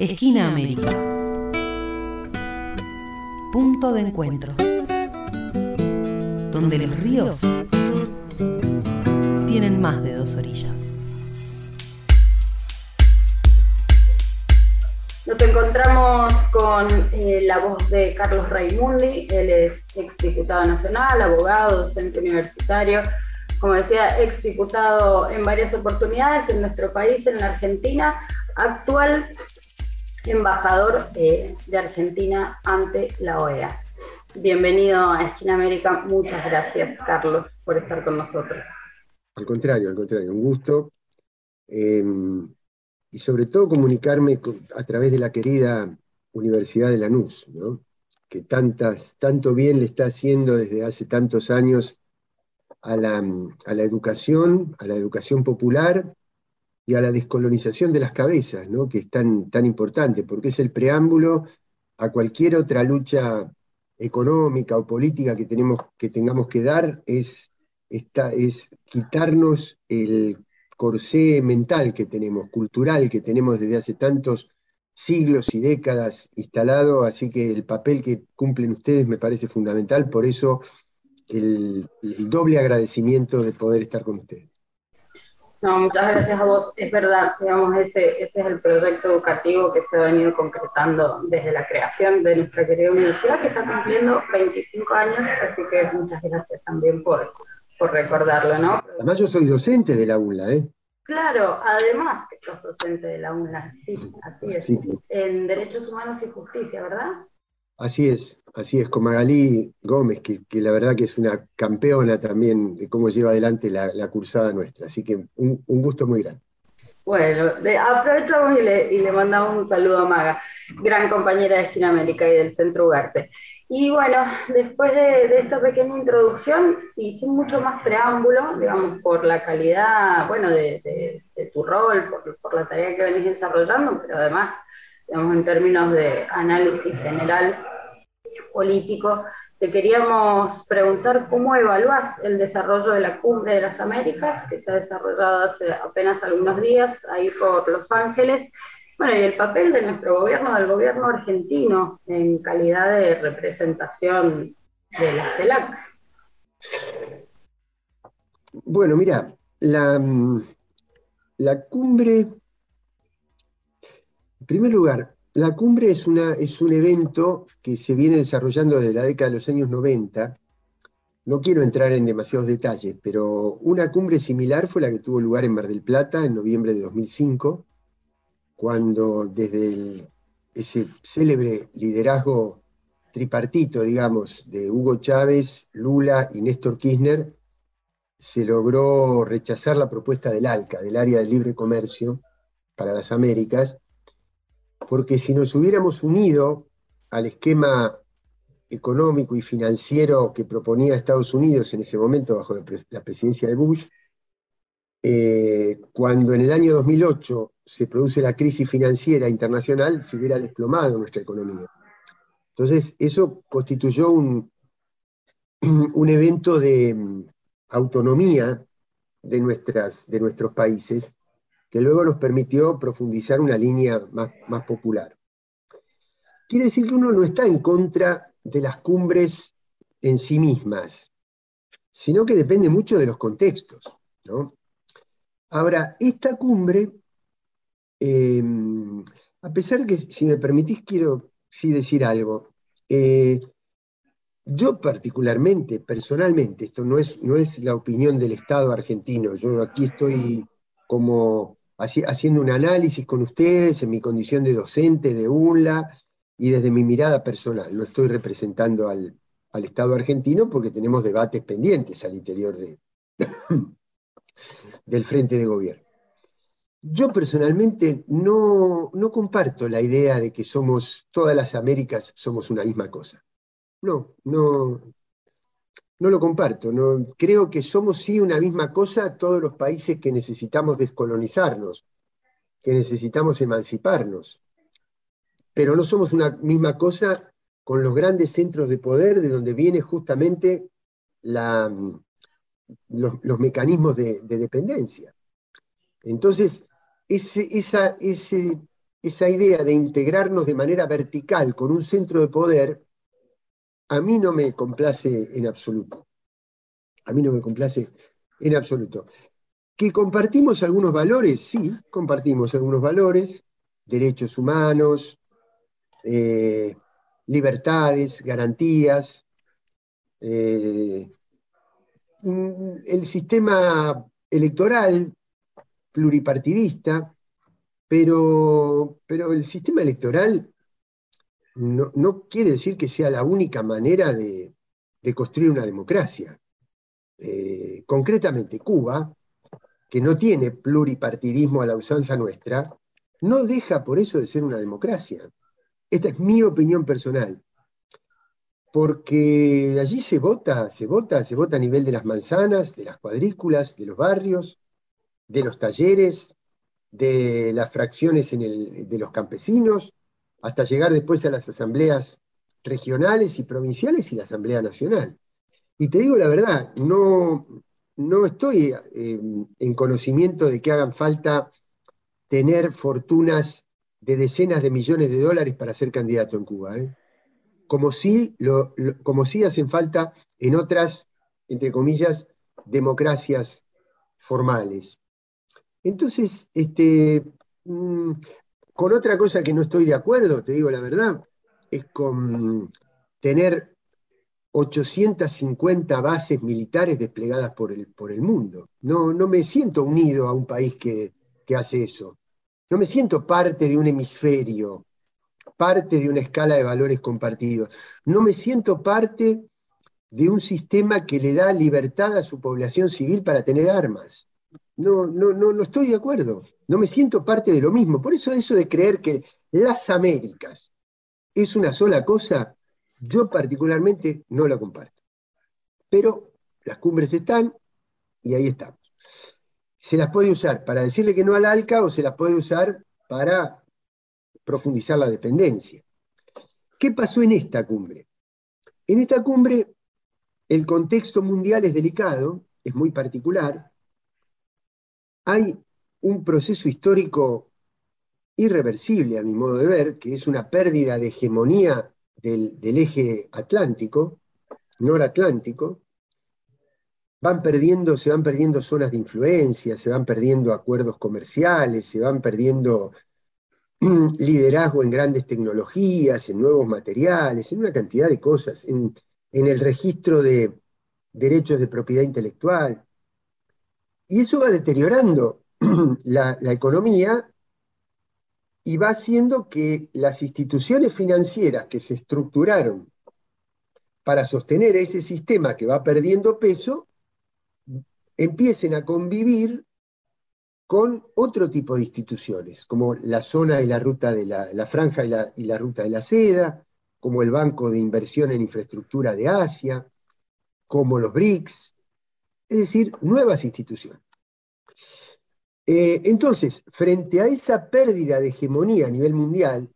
Esquina América. Punto de encuentro. Donde los ríos tienen más de dos orillas. Nos encontramos con eh, la voz de Carlos Raimundi, él es exdiputado nacional, abogado, docente universitario, como decía, exdiputado en varias oportunidades en nuestro país, en la Argentina, actual embajador eh, de Argentina ante la OEA. Bienvenido a Esquina América. Muchas gracias, Carlos, por estar con nosotros. Al contrario, al contrario, un gusto. Em, y sobre todo comunicarme a través de la querida Universidad de Lanús, que tanto bien le está haciendo desde hace tantos años a la, a la educación, a la educación popular y a la descolonización de las cabezas, ¿no? que es tan, tan importante, porque es el preámbulo a cualquier otra lucha económica o política que, tenemos, que tengamos que dar, es, esta, es quitarnos el corsé mental que tenemos, cultural que tenemos desde hace tantos siglos y décadas instalado, así que el papel que cumplen ustedes me parece fundamental, por eso el, el doble agradecimiento de poder estar con ustedes. No, muchas gracias a vos. Es verdad, digamos, ese, ese es el proyecto educativo que se ha venido concretando desde la creación de nuestra querida universidad, que está cumpliendo 25 años, así que muchas gracias también por, por recordarlo, ¿no? Además yo soy docente de la UNLA, ¿eh? Claro, además que sos docente de la UNLA, sí, así es. En Derechos Humanos y Justicia, ¿verdad? Así es, así es, con Magalí Gómez, que, la verdad que es una campeona también de cómo lleva adelante la, cursada nuestra. Así que un, gusto muy grande. Bueno, aprovechamos y le, mandamos un saludo a Maga, gran compañera de Esquina América y del Centro Ugarte. Y bueno, después de, esta pequeña introducción y sin mucho más preámbulo, digamos, por la calidad, bueno, de, tu rol, por, por, la tarea que venís desarrollando, pero además en términos de análisis general político, te queríamos preguntar cómo evalúas el desarrollo de la Cumbre de las Américas, que se ha desarrollado hace apenas algunos días ahí por Los Ángeles, bueno, y el papel de nuestro gobierno, del gobierno argentino, en calidad de representación de la CELAC. Bueno, mira, la, la cumbre primer lugar, la cumbre es, una, es un evento que se viene desarrollando desde la década de los años 90. No quiero entrar en demasiados detalles, pero una cumbre similar fue la que tuvo lugar en Mar del Plata en noviembre de 2005, cuando desde ese célebre liderazgo tripartito, digamos, de Hugo Chávez, Lula y Néstor Kirchner, se logró rechazar la propuesta del ALCA, del Área de Libre Comercio para las Américas, porque si nos hubiéramos unido al esquema económico y financiero que proponía Estados Unidos en ese momento bajo la, presidencia de Bush, eh, cuando en el año 2008 se produce la crisis financiera internacional, se hubiera desplomado nuestra economía. Entonces, eso constituyó un, un evento de mm, autonomía de, nuestras, de nuestros países que luego nos permitió profundizar una línea más, popular. Quiere decir que uno no está en contra de las cumbres en sí mismas, sino que depende mucho de los contextos. Ahora, esta cumbre, em, a pesar que, si me permitís, quiero sí decir algo. Eh, yo particularmente, personalmente, esto no es, no es la opinión del Estado argentino, yo aquí estoy como haciendo un análisis con ustedes en mi condición de docente de UNLA y desde mi mirada personal. No estoy representando al, Estado argentino porque tenemos debates pendientes al interior de, del frente de gobierno. Yo personalmente no, no, comparto la idea de que somos, todas las Américas somos una misma cosa. No, no, no lo comparto. No, creo que somos sí una misma cosa todos los países que necesitamos descolonizarnos, que necesitamos emanciparnos. Pero no somos una misma cosa con los grandes centros de poder de donde viene justamente los, mecanismos de, dependencia. Entonces, esa idea de integrarnos de manera vertical con un centro de poder, a mí no me complace en absoluto. A mí no me complace en absoluto. ¿Que compartimos algunos valores? Sí, compartimos algunos valores, derechos humanos, eh, libertades, garantías, eh, el sistema electoral pluripartidista, pero, pero el sistema electoral no, quiere decir que sea la única manera de, construir una democracia. Eh, concretamente, Cuba, que no tiene pluripartidismo a la usanza nuestra, no deja por eso de ser una democracia. Esta es mi opinión personal. Porque allí se vota, se vota, se vota a nivel de las manzanas, de las cuadrículas, de los barrios, de los talleres, de las fracciones de los campesinos, hasta llegar después a las asambleas regionales y provinciales y la Asamblea Nacional. Y te digo la verdad, no, no estoy eh, en conocimiento de que hagan falta tener fortunas de decenas de millones de dólares para ser candidato en Cuba, ¿eh? como, si lo, como si hacen falta en otras, entre comillas, democracias formales. Entonces, este, mm, con otra cosa que no estoy de acuerdo, te digo la verdad, es con tener 850 bases militares desplegadas por el, por el mundo. No, no me siento unido a un país que, que hace eso. No me siento parte de un hemisferio, parte de una escala de valores compartidos. No me siento parte de un sistema que le da libertad a su población civil para tener armas. No, no, no, no estoy de acuerdo. No me siento parte de lo mismo. Por eso eso de creer que las Américas es una sola cosa, yo particularmente no la comparto. Pero las cumbres están y ahí estamos. Se las puede usar para decirle que no al ALCA o se las puede usar para profundizar la dependencia. ¿Qué pasó en esta cumbre? En esta cumbre el contexto mundial es delicado, es muy particular. Hay un proceso histórico irreversible, a mi modo de ver, que es una pérdida de hegemonía del, eje atlántico, noratlántico, van perdiendo, se van perdiendo zonas de influencia, se van perdiendo acuerdos comerciales, se van perdiendo liderazgo en grandes tecnologías, en nuevos materiales, en una cantidad de cosas, en, el registro de derechos de propiedad intelectual. Y eso va deteriorando la economía y va haciendo que las instituciones financieras que se estructuraron para sostener ese sistema que va perdiendo peso, empiecen a convivir con otro tipo de instituciones, como la zona y la ruta de la, franja y la, y la, ruta de la seda, como el Banco de Inversión en Infraestructura de Asia, como los BRICS, es decir, nuevas instituciones. Eh, entonces, frente a esa pérdida de hegemonía a nivel mundial,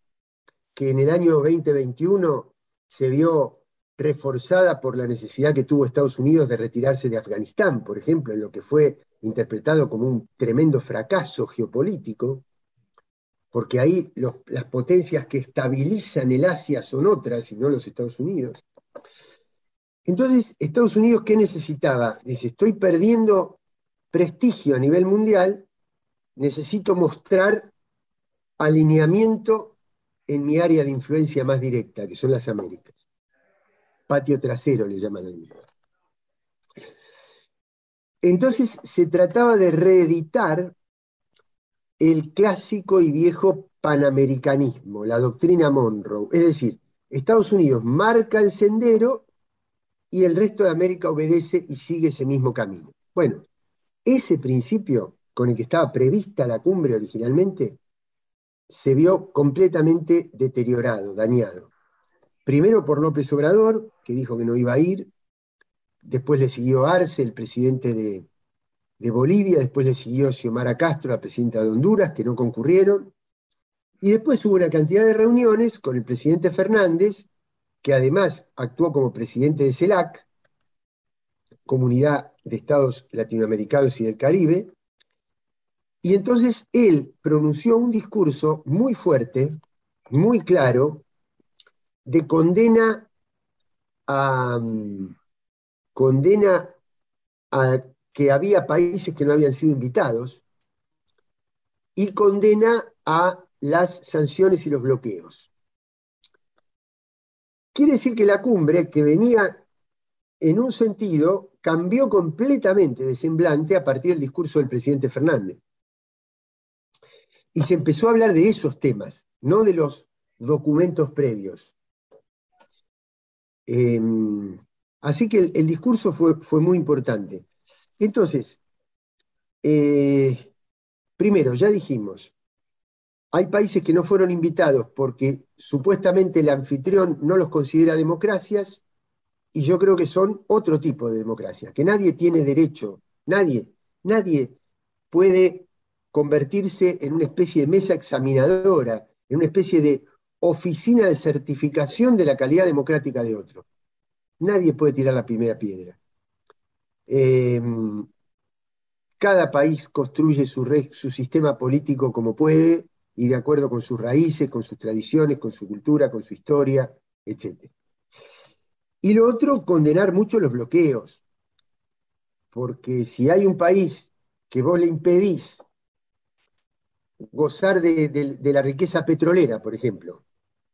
que en el año 2021 se vio reforzada por la necesidad que tuvo Estados Unidos de retirarse de Afganistán, por ejemplo, en lo que fue interpretado como un tremendo fracaso geopolítico, porque ahí las potencias que estabilizan el Asia son otras y no los Estados Unidos. Entonces, Estados Unidos, ¿qué necesitaba? Dice, estoy perdiendo prestigio a nivel mundial, necesito mostrar alineamiento en mi área de influencia más directa, que son las Américas. Patio trasero le llaman al mismo. Entonces se trataba de reeditar el clásico y viejo panamericanismo, la doctrina Monroe. Es decir, Estados Unidos marca el sendero y el resto de América obedece y sigue ese mismo camino. Bueno, ese principio con el que estaba prevista la cumbre originalmente, se vio completamente deteriorado, dañado. Primero por López Obrador, que dijo que no iba a ir, después le siguió Arce, el presidente de, Bolivia, después le siguió Xiomara Castro, la presidenta de Honduras, que no concurrieron, y después hubo una cantidad de reuniones con el presidente Fernández, que además actuó como presidente de CELAC, Comunidad de Estados Latinoamericanos y del Caribe, Y entonces él pronunció un discurso muy fuerte, muy claro, de condena a, condena a que había países que no habían sido invitados y condena a las sanciones y los bloqueos. Quiere decir que la cumbre, que venía en un sentido, cambió completamente de semblante a partir del discurso del presidente Fernández. Y se empezó a hablar de esos temas, no de los documentos previos. Em, así que el, discurso fue, fue, muy importante. Entonces, eh, primero, ya dijimos, hay países que no fueron invitados porque supuestamente el anfitrión no los considera democracias y yo creo que son otro tipo de democracia, que nadie tiene derecho, nadie, nadie puede convertirse en una especie de mesa examinadora, en una especie de oficina de certificación de la calidad democrática de otro. Nadie puede tirar la primera piedra. Em, cada país construye su, su sistema político como puede, y de acuerdo con sus raíces, con sus tradiciones, con su cultura, con su historia, etc. Y lo otro, condenar mucho los bloqueos, porque si hay un país que vos le impedís gozar de, la riqueza petrolera, por ejemplo,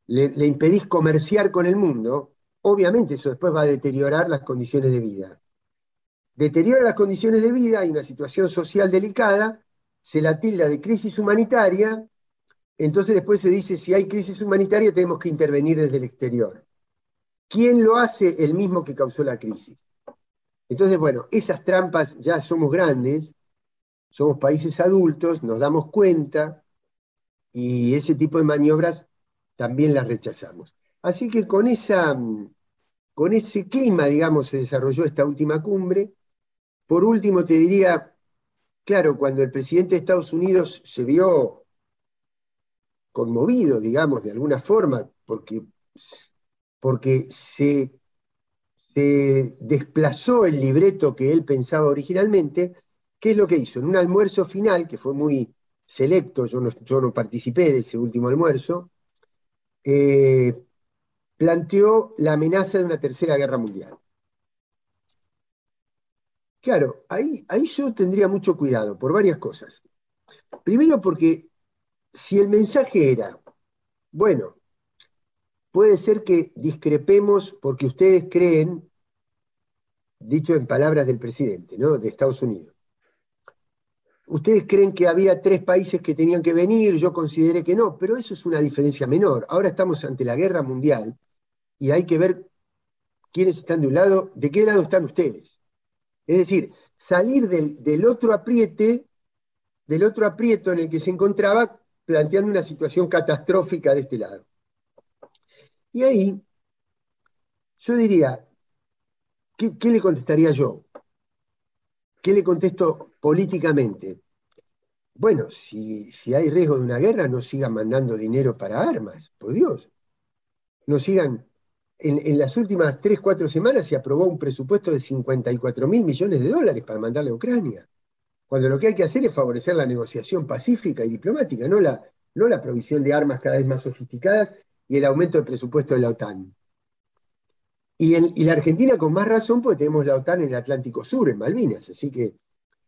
le, impedís comerciar con el mundo, obviamente eso después va a deteriorar las condiciones de vida. Deteriora las condiciones de vida, hay una situación social delicada, se la tilda de crisis humanitaria entonces después se dice, si hay crisis humanitaria tenemos que intervenir desde el exterior. ¿Quién lo hace? El mismo que causó la crisis. Entonces, bueno, esas trampas ya somos grandes, somos países adultos, nos damos cuenta y ese tipo de maniobras también las rechazamos. Así que con, esa, con ese clima, digamos, se desarrolló esta última cumbre. Por último, te diría, claro, cuando el presidente de Estados Unidos se vio conmovido, digamos, de alguna forma, porque, porque se, desplazó el libreto que él pensaba originalmente, ¿qué es lo que hizo? En un almuerzo final, que fue muy selecto, yo no, yo no participé de ese último almuerzo, eh, planteó la amenaza de una tercera guerra mundial. Claro, ahí, ahí yo tendría mucho cuidado por varias cosas. Primero porque si el mensaje era, bueno, puede ser que discrepemos porque ustedes creen, dicho en palabras del presidente, ¿no? De Estados Unidos. Ustedes creen que había tres países que tenían que venir, yo consideré que no, pero eso es una diferencia menor. Ahora estamos ante la guerra mundial y hay que ver quiénes están de un lado, de qué lado están ustedes. Es decir, salir del, del otro apriete, del otro aprieto en el que se encontraba planteando una situación catastrófica de este lado. Y ahí, yo diría, ¿qué, le contestaría yo? ¿Qué le contesto políticamente? Bueno, si, si, hay riesgo de una guerra, no sigan mandando dinero para armas, por Dios. No sigan. En, en las últimas tres, cuatro semanas se aprobó un presupuesto de 54 mil millones de dólares para mandarle a Ucrania cuando lo que hay que hacer es favorecer la negociación pacífica y diplomática, no la, no la provisión de armas cada vez más sofisticadas y el aumento del presupuesto de la OTAN. Y, la Argentina con más razón, porque tenemos la OTAN en el Atlántico Sur, en Malvinas, así que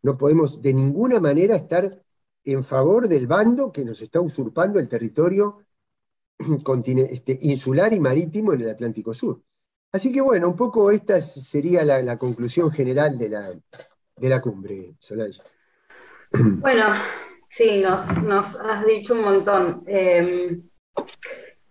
no podemos de ninguna manera estar en favor del bando que nos está usurpando el territorio este, insular y marítimo en el Atlántico Sur. Así que bueno, un poco esta sería la conclusión general de la, de la cumbre, Solange. Bueno, sí, nos, has dicho un montón. Em,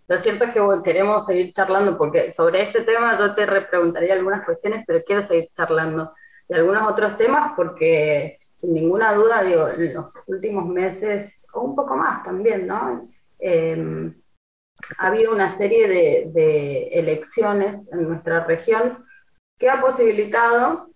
lo cierto es que queremos seguir charlando porque sobre este tema yo te repreguntaría algunas cuestiones, pero quiero seguir charlando de algunos otros temas porque sin ninguna duda, digo, en los últimos meses, o un poco más también, ¿no? Em, ha habido una serie de, de elecciones en nuestra región que ha posibilitado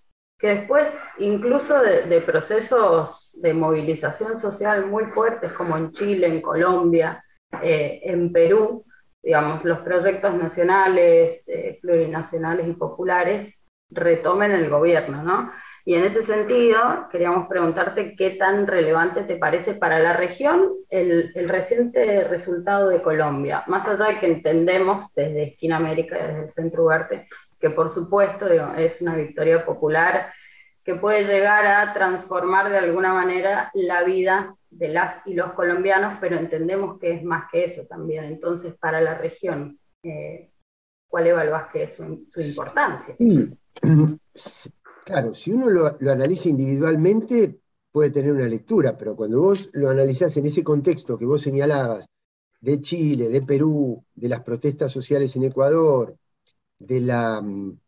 que después incluso de, procesos de movilización social muy fuertes como en Chile, en Colombia, eh, en Perú, digamos, los proyectos nacionales, eh, plurinacionales y populares retomen el gobierno, ¿no? Y en ese sentido, queríamos preguntarte qué tan relevante te parece para la región el, reciente resultado de Colombia, más allá de que entendemos desde Esquina América, desde el Centro Ugarte, que por supuesto es una victoria popular que puede llegar a transformar de alguna manera la vida de las y los colombianos, pero entendemos que es más que eso también. Entonces, para la región, eh, ¿cuál evaluás que es su, importancia? Claro, si uno lo, analiza individualmente, puede tener una lectura, pero cuando vos lo analizás en ese contexto que vos señalabas, de Chile, de Perú, de las protestas sociales en Ecuador, de la, mm,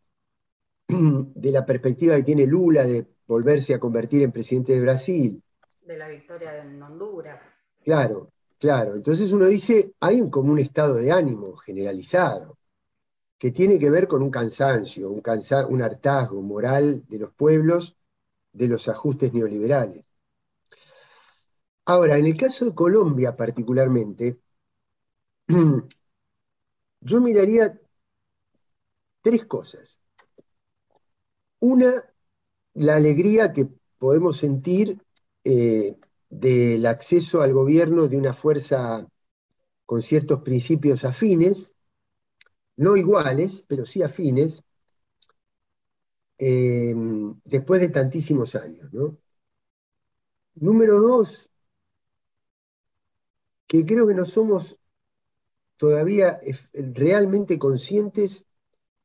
de la perspectiva que tiene Lula de volverse a convertir en presidente de Brasil. De la victoria en Honduras. Claro, claro. Entonces uno dice, hay un, como un estado de ánimo generalizado que tiene que ver con un cansancio, un, un hartazgo moral de los pueblos de los ajustes neoliberales. Ahora, en el caso de Colombia particularmente, yo miraría tres cosas. Una, la alegría que podemos sentir eh, del acceso al gobierno de una fuerza con ciertos principios afines, no iguales, pero sí afines, eh, después de tantísimos años. Número dos, que creo que no somos todavía realmente conscientes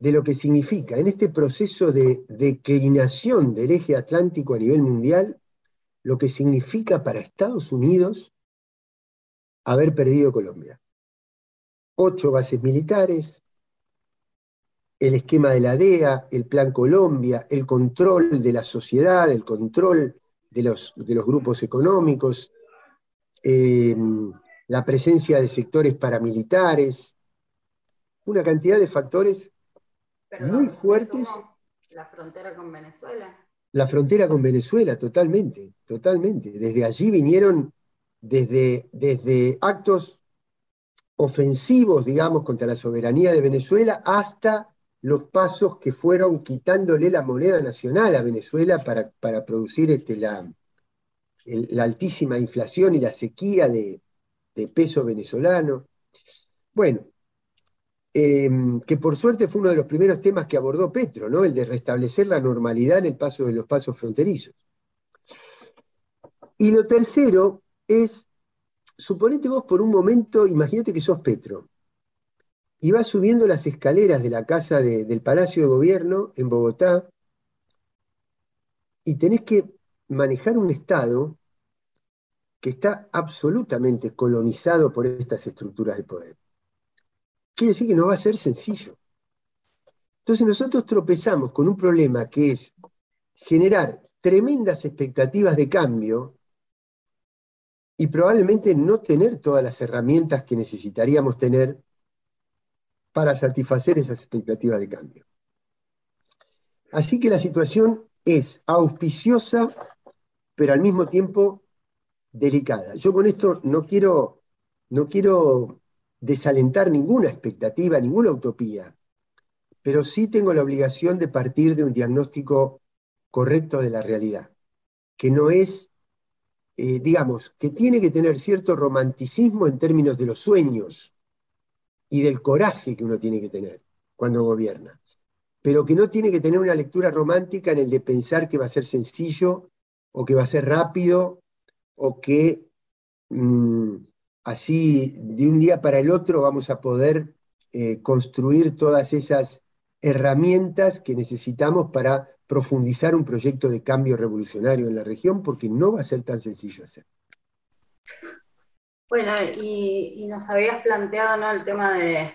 de lo que significa en este proceso de declinación del eje atlántico a nivel mundial, lo que significa para Estados Unidos haber perdido Colombia. Ocho bases militares, el esquema de la DEA, el Plan Colombia, el control de la sociedad, el control de los, de los grupos económicos, eh, la presencia de sectores paramilitares, una cantidad de factores muy fuertes. La frontera con Venezuela. La frontera con Venezuela, totalmente, totalmente. Desde allí vinieron, desde, desde actos ofensivos, digamos, contra la soberanía de Venezuela, hasta los pasos que fueron quitándole la moneda nacional a Venezuela para, para producir este, la, la, altísima inflación y la sequía de, peso venezolano. Bueno, em, que por suerte fue uno de los primeros temas que abordó Petro, ¿no? el de restablecer la normalidad en el paso de los pasos fronterizos. Y lo tercero es, suponete vos por un momento, imagínate que sos Petro, y va subiendo las escaleras de la casa del Palacio de Gobierno en Bogotá y tenés que manejar un Estado que está absolutamente colonizado por estas estructuras de poder. Quiere decir que no va a ser sencillo. Entonces nosotros tropezamos con un problema que es generar tremendas expectativas de cambio y probablemente no tener todas las herramientas que necesitaríamos tener para satisfacer esas expectativas de cambio. Así que la situación es auspiciosa, pero al mismo tiempo delicada. Yo con esto no quiero, no quiero desalentar ninguna expectativa, ninguna utopía, pero sí tengo la obligación de partir de un diagnóstico correcto de la realidad, que no es, eh, digamos, que tiene que tener cierto romanticismo en términos de los sueños, y del coraje que uno tiene que tener cuando gobierna, pero que no tiene que tener una lectura romántica en el de pensar que va a ser sencillo o que va a ser rápido o que mm, así de un día para el otro vamos a poder eh, construir todas esas herramientas que necesitamos para profundizar un proyecto de cambio revolucionario en la región, porque no va a ser tan sencillo hacer. Bueno, y, nos habías planteado ¿no? el tema de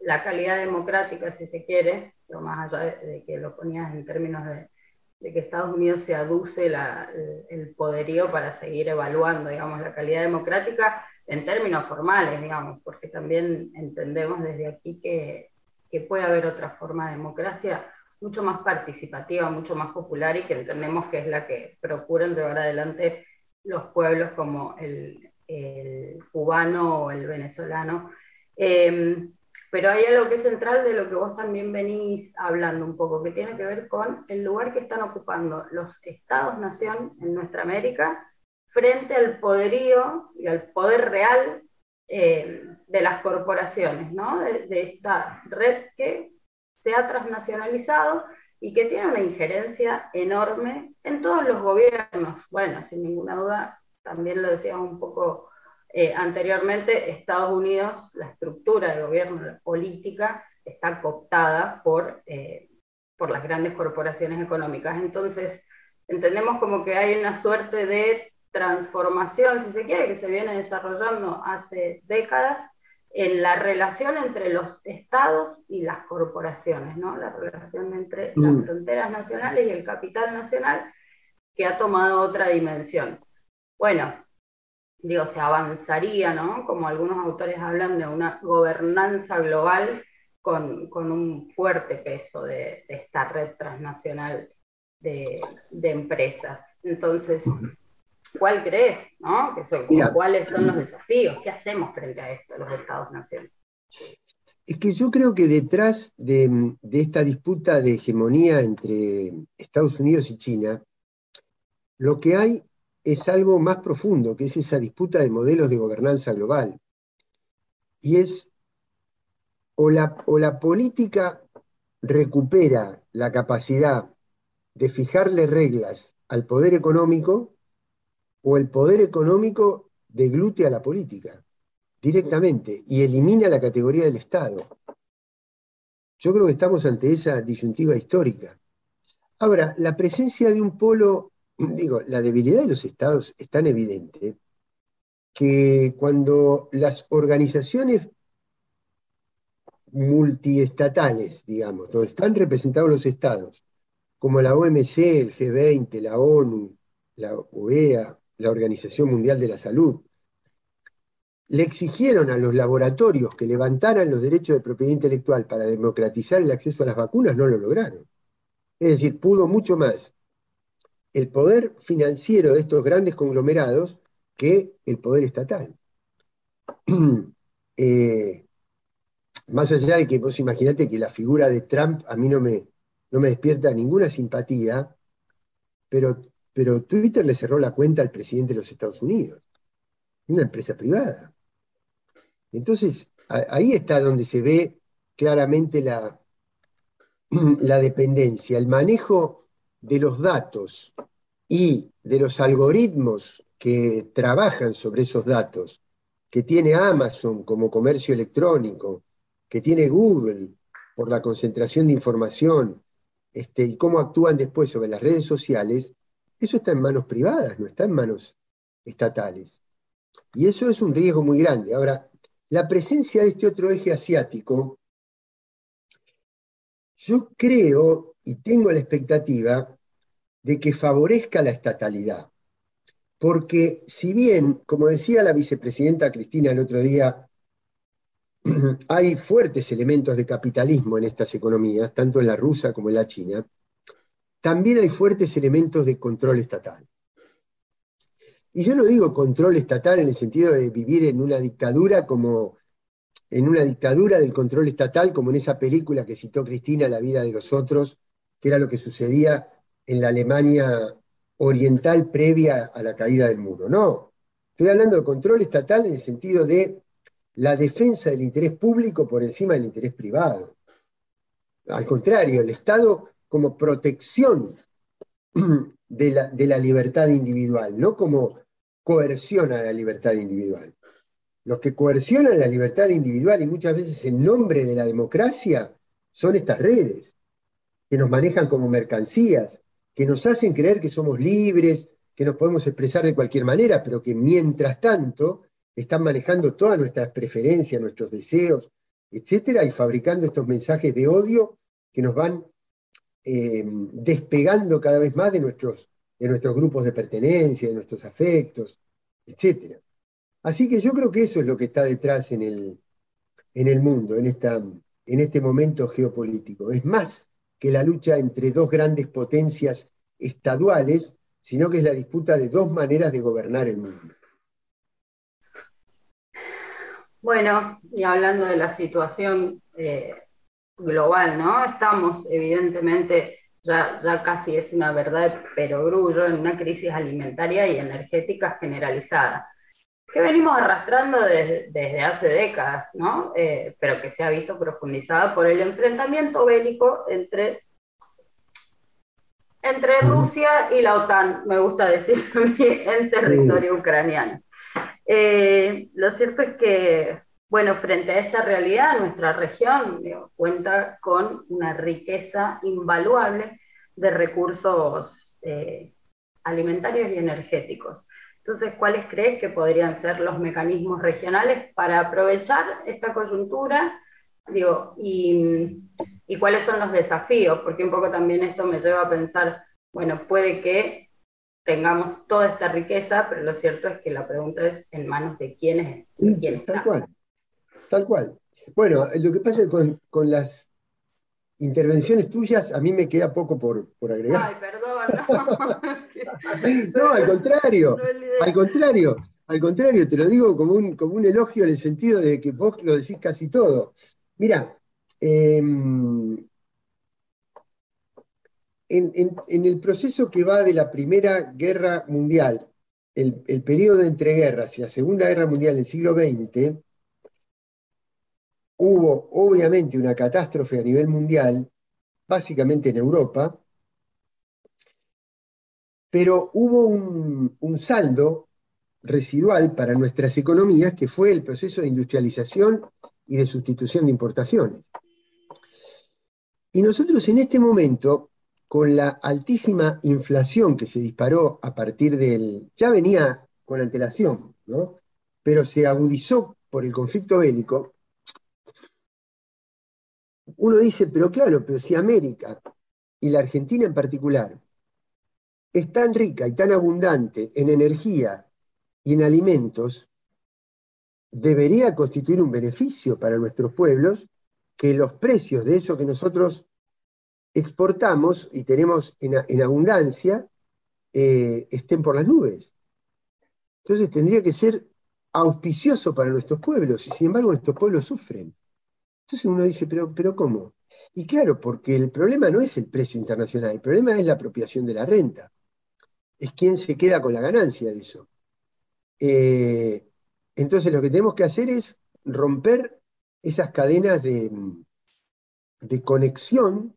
la calidad democrática, si se quiere, pero más allá de, que lo ponías en términos de, que Estados Unidos se aduce el, poderío para seguir evaluando, digamos, la calidad democrática en términos formales, digamos, porque también entendemos desde aquí que, que puede haber otra forma de democracia mucho más participativa, mucho más popular y que entendemos que es la que procuran llevar adelante los pueblos como el, cubano o el venezolano. Em, pero hay algo que es central de lo que vos también venís hablando un poco, que tiene que ver con el lugar que están ocupando los estados-nación en nuestra América frente al poderío y al poder real eh, de las corporaciones, ¿no? de, esta red que se ha transnacionalizado y que tiene una injerencia enorme en todos los gobiernos. Bueno, sin ninguna duda, también lo decíamos un poco eh, anteriormente, Estados Unidos, la estructura de gobierno, la política, está cooptada por, eh, por las grandes corporaciones económicas. Entonces, entendemos como que hay una suerte de transformación, si se quiere, que se viene desarrollando hace décadas en la relación entre los estados y las corporaciones, ¿no? la relación entre las mm. fronteras nacionales y el capital nacional, que ha tomado otra dimensión. Bueno, digo, se avanzaría, ¿no? Como algunos autores hablan de una gobernanza global con, un fuerte peso de, esta red transnacional de, de empresas. Entonces, ¿Cuál crees? ¿no? ¿Cuáles son los desafíos? ¿Qué hacemos frente a esto, los Estados-naciones? Es que yo creo que detrás de, esta disputa de hegemonía entre Estados Unidos y China, lo que hay es algo más profundo, que es esa disputa de modelos de gobernanza global. Y es o la, o la política recupera la capacidad de fijarle reglas al poder económico, o el poder económico deglute a la política directamente y elimina la categoría del Estado. Yo creo que estamos ante esa disyuntiva histórica. Ahora, la presencia de un polo, digo, la debilidad de los estados es tan evidente que cuando las organizaciones multiestatales, digamos, donde están representados los estados, como la OMC, el G20, la ONU, la OEA, la Organización Mundial de la Salud, le exigieron a los laboratorios que levantaran los derechos de propiedad intelectual para democratizar el acceso a las vacunas, no lo lograron. Es decir, pudo mucho más el poder financiero de estos grandes conglomerados que el poder estatal. Eh, más allá de que vos imaginate que la figura de Trump a mí no me, no me despierta ninguna simpatía, pero pero Twitter le cerró la cuenta al presidente de los Estados Unidos, una empresa privada. Entonces, ahí está donde se ve claramente la, la dependencia, el manejo de los datos y de los algoritmos que trabajan sobre esos datos, que tiene Amazon como comercio electrónico, que tiene Google por la concentración de información, este, y cómo actúan después sobre las redes sociales, eso está en manos privadas, no está en manos estatales. Y eso es un riesgo muy grande. Ahora, la presencia de este otro eje asiático, yo creo y tengo la expectativa de que favorezca la estatalidad. Porque si bien, como decía la vicepresidenta Cristina el otro día, hay fuertes elementos de capitalismo en estas economías, tanto en la rusa como en la china, también hay fuertes elementos de control estatal. Y yo no digo control estatal en el sentido de vivir en una dictadura como en una dictadura del control estatal, como en esa película que citó Cristina, La vida de los otros, que era lo que sucedía en la Alemania oriental previa a la caída del muro. No, estoy hablando de control estatal en el sentido de la defensa del interés público por encima del interés privado. Al contrario, el Estado como protección de la, libertad individual, no como coerción a la libertad individual. Los que coercionan la libertad individual y muchas veces en nombre de la democracia son estas redes, que nos manejan como mercancías, que nos hacen creer que somos libres, que nos podemos expresar de cualquier manera, pero que mientras tanto están manejando todas nuestras preferencias, nuestros deseos, etcétera, y fabricando estos mensajes de odio que nos van eh, despegando cada vez más de nuestros, de nuestros grupos de pertenencia, de nuestros afectos, etc. Así que yo creo que eso es lo que está detrás en el, en el mundo, en, esta, en este momento geopolítico. Es más que la lucha entre dos grandes potencias estaduales, sino que es la disputa de dos maneras de gobernar el mundo. Bueno, y hablando de la situación eh, global, ¿no? Estamos evidentemente, ya, ya casi es una verdad pero grullo, en una crisis alimentaria y energética generalizada, que venimos arrastrando desde, hace décadas, ¿no? Eh, pero que se ha visto profundizada por el enfrentamiento bélico entre entre Rusia y la OTAN, me gusta decir, en territorio ucraniano. Eh, lo cierto es que, bueno, frente a esta realidad, nuestra región cuenta con una riqueza invaluable de recursos eh, alimentarios y energéticos. Entonces, ¿cuáles crees que podrían ser los mecanismos regionales para aprovechar esta coyuntura? Digo, y y cuáles son los desafíos, porque un poco también esto me lleva a pensar, bueno, puede que tengamos toda esta riqueza, pero lo cierto es que la pregunta es en manos de quiénes, de Tal cual, tal cual. Bueno, lo que pasa con, con las intervenciones tuyas, a mí me queda poco por, por agregar. Ay, perdón. No, no al contrario, al contrario, al contrario, te lo digo como un, como un elogio en el sentido de que vos lo decís casi todo. Mira, Em, en, el proceso que va de la Primera Guerra Mundial, el, el periodo de entreguerras y la Segunda Guerra Mundial del siglo XX, hubo obviamente una catástrofe a nivel mundial, básicamente en Europa, pero hubo un, saldo residual para nuestras economías que fue el proceso de industrialización y de sustitución de importaciones. Y nosotros en este momento, con la altísima inflación que se disparó a partir del... ya venía con antelación, ¿no? pero se agudizó por el conflicto bélico, uno dice, pero claro, pero si América, y la Argentina en particular, es tan rica y tan abundante en energía y en alimentos, debería constituir un beneficio para nuestros pueblos que los precios de eso que nosotros exportamos y tenemos en, abundancia eh, estén por las nubes. Entonces tendría que ser auspicioso para nuestros pueblos y sin embargo nuestros pueblos sufren. Entonces uno dice, pero, pero ¿cómo? Y claro, porque el problema no es el precio internacional, el problema es la apropiación de la renta. Es quien se queda con la ganancia de eso. Eh, entonces lo que tenemos que hacer es romper esas cadenas de, conexión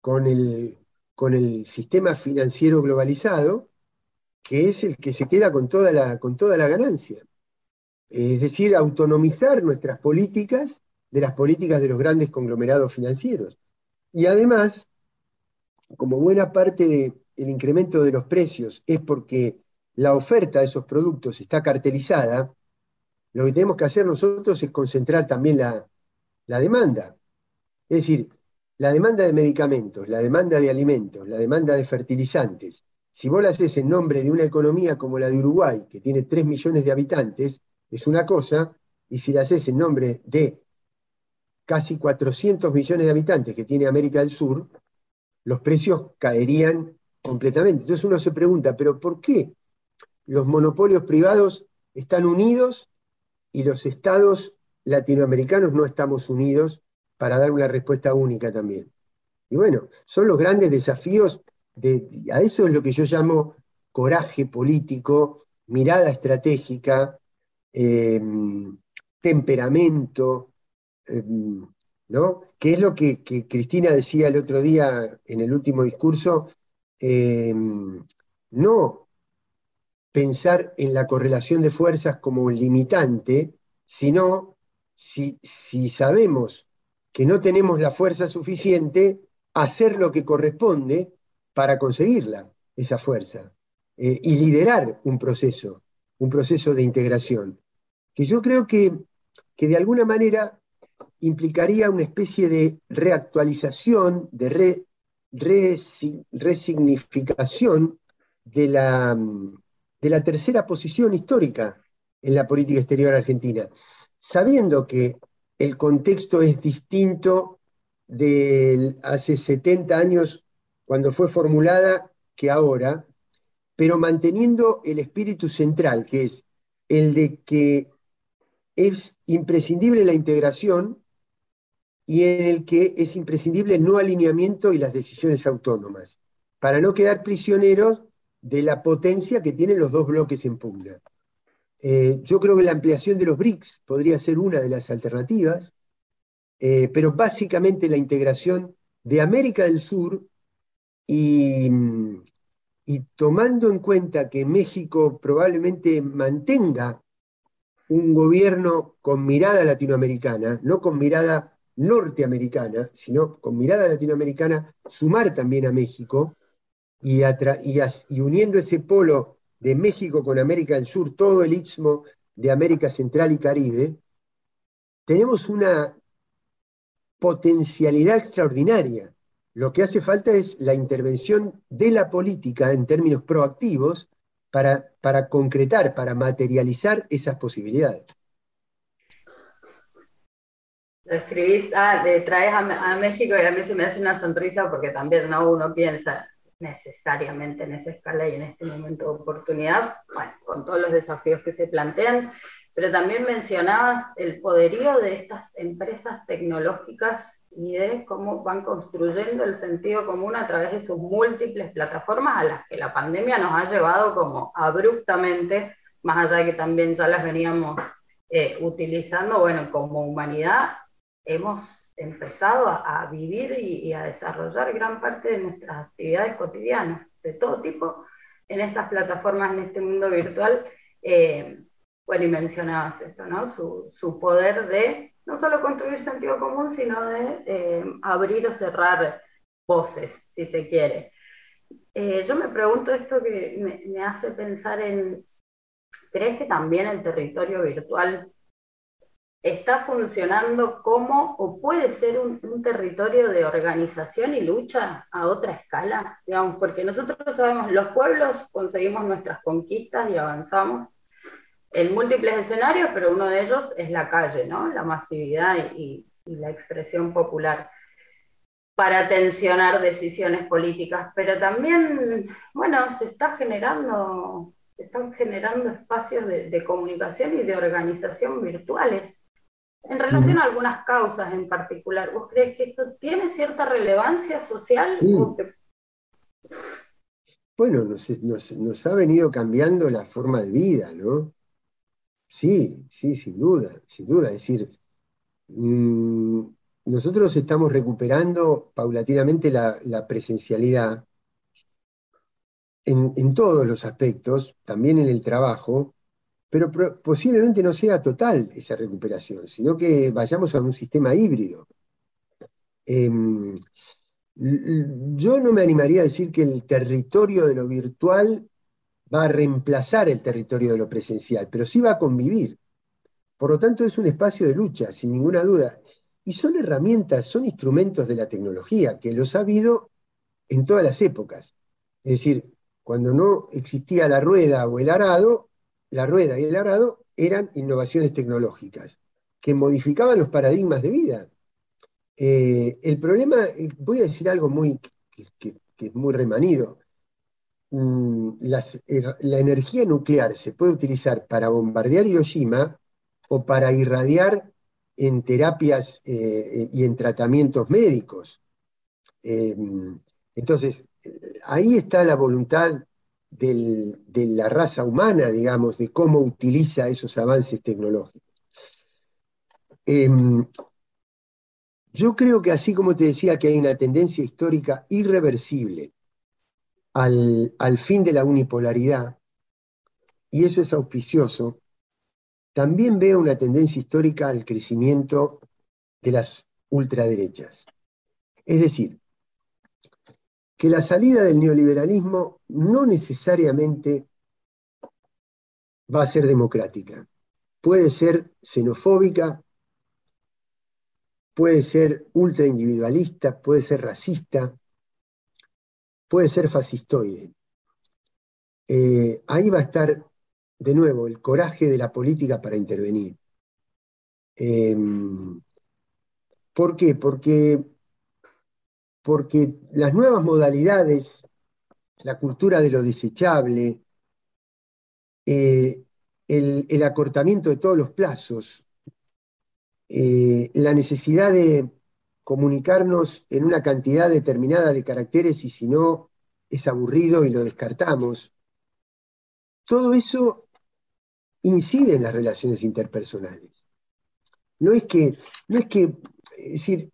con el, sistema financiero globalizado, que es el que se queda con toda la ganancia. Es decir, autonomizar nuestras políticas de las políticas de los grandes conglomerados financieros. Y además, como buena parte del incremento de los precios es porque la oferta de esos productos está cartelizada, lo que tenemos que hacer nosotros es concentrar también la, demanda. Es decir, la demanda de medicamentos, la demanda de alimentos, la demanda de fertilizantes. Si vos la haces en nombre de una economía como la de Uruguay, que tiene 3 millones de habitantes, es una cosa, y si la haces en nombre de casi 400 millones de habitantes que tiene América del Sur, los precios caerían completamente. Entonces uno se pregunta, ¿pero por qué los monopolios privados están unidos y los estados latinoamericanos no estamos unidos para dar una respuesta única también. Y bueno, son los grandes desafíos, de, a eso es lo que yo llamo coraje político, mirada estratégica, em, temperamento, em, ¿no? Que es lo que, Cristina decía el otro día en el último discurso, em, no pensar en la correlación de fuerzas como limitante, sino si, sabemos que no tenemos la fuerza suficiente, hacer lo que corresponde para conseguirla, esa fuerza, eh, y liderar un proceso, un proceso de integración, que yo creo que, que de alguna manera implicaría una especie de reactualización, de resignificación de la, de la tercera posición histórica en la política exterior argentina, sabiendo que el contexto es distinto de hace 70 años cuando fue formulada que ahora, pero manteniendo el espíritu central, que es el de que es imprescindible la integración y en el que es imprescindible el no alineamiento y las decisiones autónomas, para no quedar prisioneros de la potencia que tienen los dos bloques en pugna. Eh, yo creo que la ampliación de los BRICS podría ser una de las alternativas, eh, pero básicamente la integración de América del Sur y, y tomando en cuenta que México probablemente mantenga un gobierno con mirada latinoamericana, no con mirada norteamericana, sino con mirada latinoamericana, sumar también a México y, uniendo ese polo de México con América del Sur, todo el istmo de América Central y Caribe, tenemos una potencialidad extraordinaria. Lo que hace falta es la intervención de la política en términos proactivos para concretar, para materializar esas posibilidades. Lo escribís, ah, traes a, México y a mí se me hace una sonrisa porque también no uno piensa necesariamente en esa escala y en este momento de oportunidad, bueno, con todos los desafíos que se plantean, pero también mencionabas el poderío de estas empresas tecnológicas y de cómo van construyendo el sentido común a través de sus múltiples plataformas a las que la pandemia nos ha llevado como abruptamente, más allá de que también ya las veníamos eh, utilizando, bueno, como humanidad hemos empezado a, vivir y, a desarrollar gran parte de nuestras actividades cotidianas, de todo tipo, en estas plataformas, en este mundo virtual. Eh, bueno, y mencionabas esto, ¿no? Su, su poder de no solo construir sentido común, sino de eh, abrir o cerrar voces, si se quiere. Eh, yo me pregunto esto que me, hace pensar en, ¿crees que también el territorio virtual está funcionando como o puede ser un, territorio de organización y lucha a otra escala? Digamos, porque nosotros sabemos, los pueblos conseguimos nuestras conquistas y avanzamos, en múltiples escenarios, pero uno de ellos es la calle, ¿no? La masividad y, la expresión popular para tensionar decisiones políticas, pero también, bueno, se está generando, se están generando espacios de, comunicación y de organización virtuales en relación a algunas causas en particular. ¿Vos crees que esto tiene cierta relevancia social? Bueno, nos ha venido cambiando la forma de vida, ¿no? Sí, sí, sin duda, sin duda. Es decir, mm, nosotros estamos recuperando paulatinamente la, presencialidad en, todos los aspectos, también en el trabajo, pero posiblemente no sea total esa recuperación, sino que vayamos a un sistema híbrido. Em, yo no me animaría a decir que el territorio de lo virtual va a reemplazar el territorio de lo presencial, pero sí va a convivir. Por lo tanto, es un espacio de lucha, sin ninguna duda. Y son herramientas, son instrumentos de la tecnología, que los ha habido en todas las épocas. Es decir, cuando no existía la rueda o el arado, la rueda y el arado eran innovaciones tecnológicas que modificaban los paradigmas de vida. Eh, el problema, eh, voy a decir algo muy, que es muy remanido, Mm, eh, la energía nuclear se puede utilizar para bombardear Hiroshima o para irradiar en terapias eh, y en tratamientos médicos. Em, entonces, ahí está la voluntad de la raza humana, digamos, de cómo utiliza esos avances tecnológicos. Em, yo creo que así como te decía que hay una tendencia histórica irreversible al, fin de la unipolaridad, y eso es auspicioso, también veo una tendencia histórica al crecimiento de las ultraderechas. Es decir, que la salida del neoliberalismo no necesariamente va a ser democrática. Puede ser xenofóbica, puede ser ultraindividualista, puede ser racista, puede ser fascistoide. Eh, ahí va a estar de nuevo el coraje de la política para intervenir. Em, ¿Por qué? Porque, porque las nuevas modalidades, la cultura de lo desechable, eh, el, acortamiento de todos los plazos, eh, la necesidad de, comunicarnos en una cantidad determinada de caracteres y si no es aburrido y lo descartamos. Todo eso incide en las relaciones interpersonales. No es que, no es que, es decir,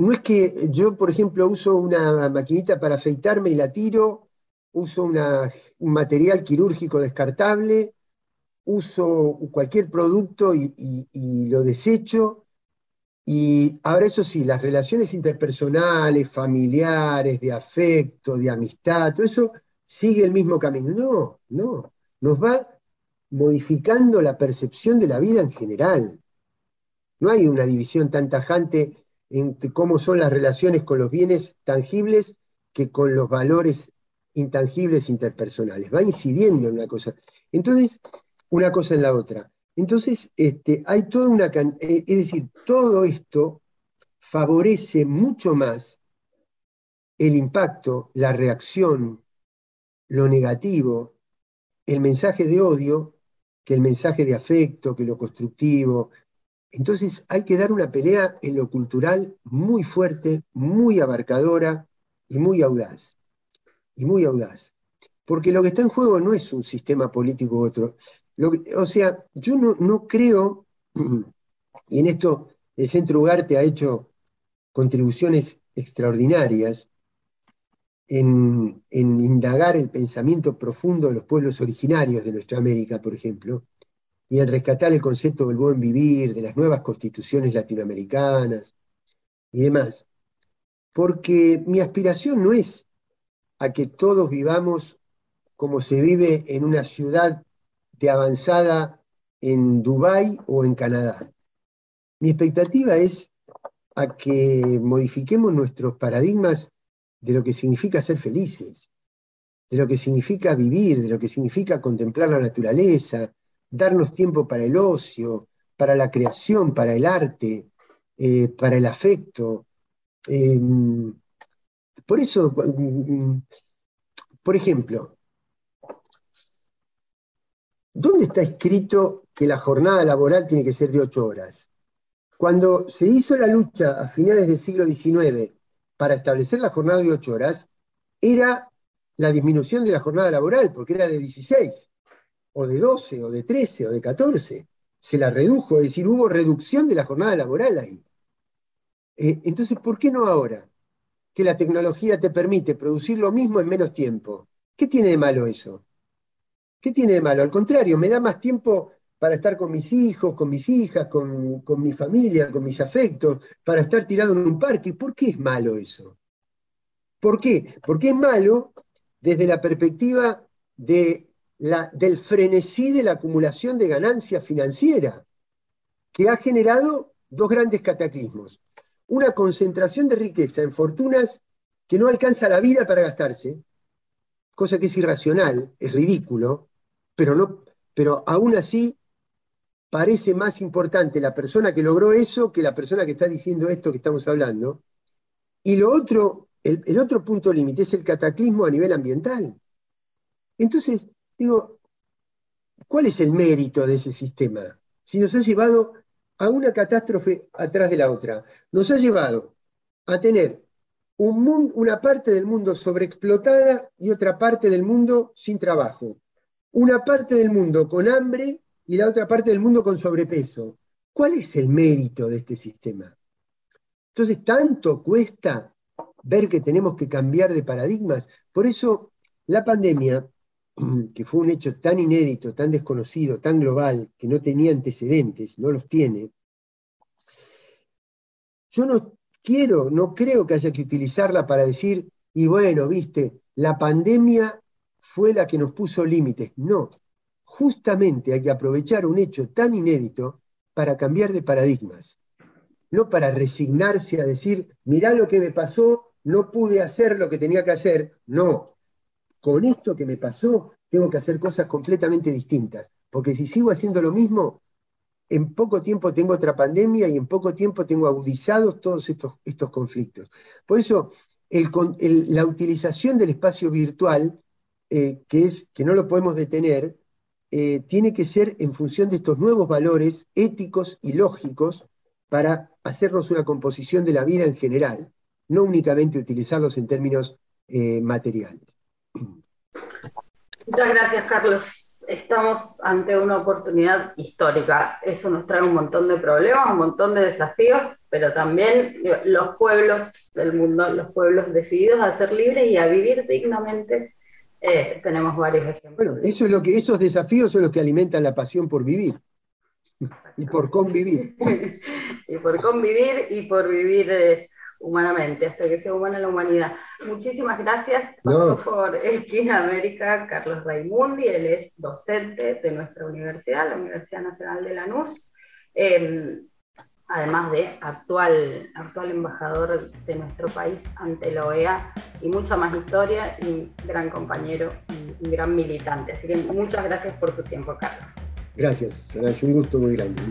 no es que yo, por ejemplo, uso una maquinita para afeitarme y la tiro, uso un material quirúrgico descartable, uso cualquier producto y, lo desecho. Y ahora eso sí, las relaciones interpersonales, familiares, de afecto, de amistad, todo eso sigue el mismo camino. No, no, nos va modificando la percepción de la vida en general. No hay una división tan tajante entre cómo son las relaciones con los bienes tangibles que con los valores intangibles interpersonales. Va incidiendo en una cosa. Entonces, una cosa en la otra. Entonces, este, hay toda una... Eh, es decir, todo esto favorece mucho más el impacto, la reacción, lo negativo, el mensaje de odio, que el mensaje de afecto, que lo constructivo. Entonces hay que dar una pelea en lo cultural muy fuerte, muy abarcadora y muy audaz. Y muy audaz. Porque lo que está en juego no es un sistema político u otro. o sea, yo no, no creo, y en esto el Centro Ugarte ha hecho contribuciones extraordinarias, en, indagar el pensamiento profundo de los pueblos originarios de nuestra América, por ejemplo, y en rescatar el concepto del buen vivir, de las nuevas constituciones latinoamericanas y demás. Porque mi aspiración no es a que todos vivamos como se vive en una ciudad de avanzada en Dubái o en Canadá. Mi expectativa es a que modifiquemos nuestros paradigmas de lo que significa ser felices, de lo que significa vivir, de lo que significa contemplar la naturaleza, darnos tiempo para el ocio, para la creación, para el arte, eh, para el afecto. Em, por eso, mm, por ejemplo, ¿dónde está escrito que la jornada laboral tiene que ser de ocho horas? Cuando se hizo la lucha a finales del siglo XIX para establecer la jornada de ocho horas era la disminución de la jornada laboral, porque era de 16, o de 12, o de 13, o de 14. Se la redujo, es decir, hubo reducción de la jornada laboral ahí. Eh, entonces, ¿por qué no ahora? Que la tecnología te permite producir lo mismo en menos tiempo. ¿Qué tiene de malo eso? ¿Qué tiene de malo? Al contrario, me da más tiempo para estar con mis hijos, con mis hijas, con, mi familia, con mis afectos, para estar tirado en un parque. ¿Por qué es malo eso? ¿Por qué? Porque es malo desde la perspectiva de del frenesí de la acumulación de ganancia financiera, que ha generado dos grandes cataclismos. Una concentración de riqueza en fortunas que no alcanza la vida para gastarse, cosa que es irracional, es ridículo, pero, no, pero aún así parece más importante la persona que logró eso que la persona que está diciendo esto que estamos hablando. Y lo otro, el, otro punto límite es el cataclismo a nivel ambiental. Entonces, digo, ¿cuál es el mérito de ese sistema? Si nos ha llevado a una catástrofe atrás de la otra, nos ha llevado a tener un una parte del mundo sobreexplotada y otra parte del mundo sin trabajo, una parte del mundo con hambre y la otra parte del mundo con sobrepeso. ¿Cuál es el mérito de este sistema? Entonces, tanto cuesta ver que tenemos que cambiar de paradigmas. Por eso, la pandemia, que fue un hecho tan inédito, tan desconocido, tan global, que no tenía antecedentes, no los tiene, yo no quiero, no creo que haya que utilizarla para decir, y bueno, viste, la pandemia fue la que nos puso límites. No, justamente hay que aprovechar un hecho tan inédito para cambiar de paradigmas, no para resignarse a decir, mirá lo que me pasó, no pude hacer lo que tenía que hacer, no, con esto que me pasó tengo que hacer cosas completamente distintas, porque si sigo haciendo lo mismo, en poco tiempo tengo otra pandemia y en poco tiempo tengo agudizados todos estos, estos conflictos. Por eso, la utilización del espacio virtual, eh, que, es, que no lo podemos detener, eh, tiene que ser en función de estos nuevos valores éticos y lógicos para hacernos una composición de la vida en general, no únicamente utilizarlos en términos eh, materiales. Muchas gracias, Carlos. Estamos ante una oportunidad histórica. Eso nos trae un montón de problemas, un montón de desafíos, pero también los pueblos del mundo, los pueblos decididos a ser libres y a vivir dignamente. Eh, tenemos varios ejemplos. Bueno, eso es lo que, esos desafíos son los que alimentan la pasión por vivir y por convivir. y por convivir y por vivir eh, humanamente, hasta que sea humana la humanidad. Muchísimas gracias. por Esquina América Carlos Raimundi, él es docente de nuestra universidad, la Universidad Nacional de Lanús, em, además de actual, actual embajador de nuestro país ante la OEA, y mucha más historia, y un gran compañero y un gran militante. Así que muchas gracias por tu tiempo, Carlos. Gracias, un gusto muy grande. Un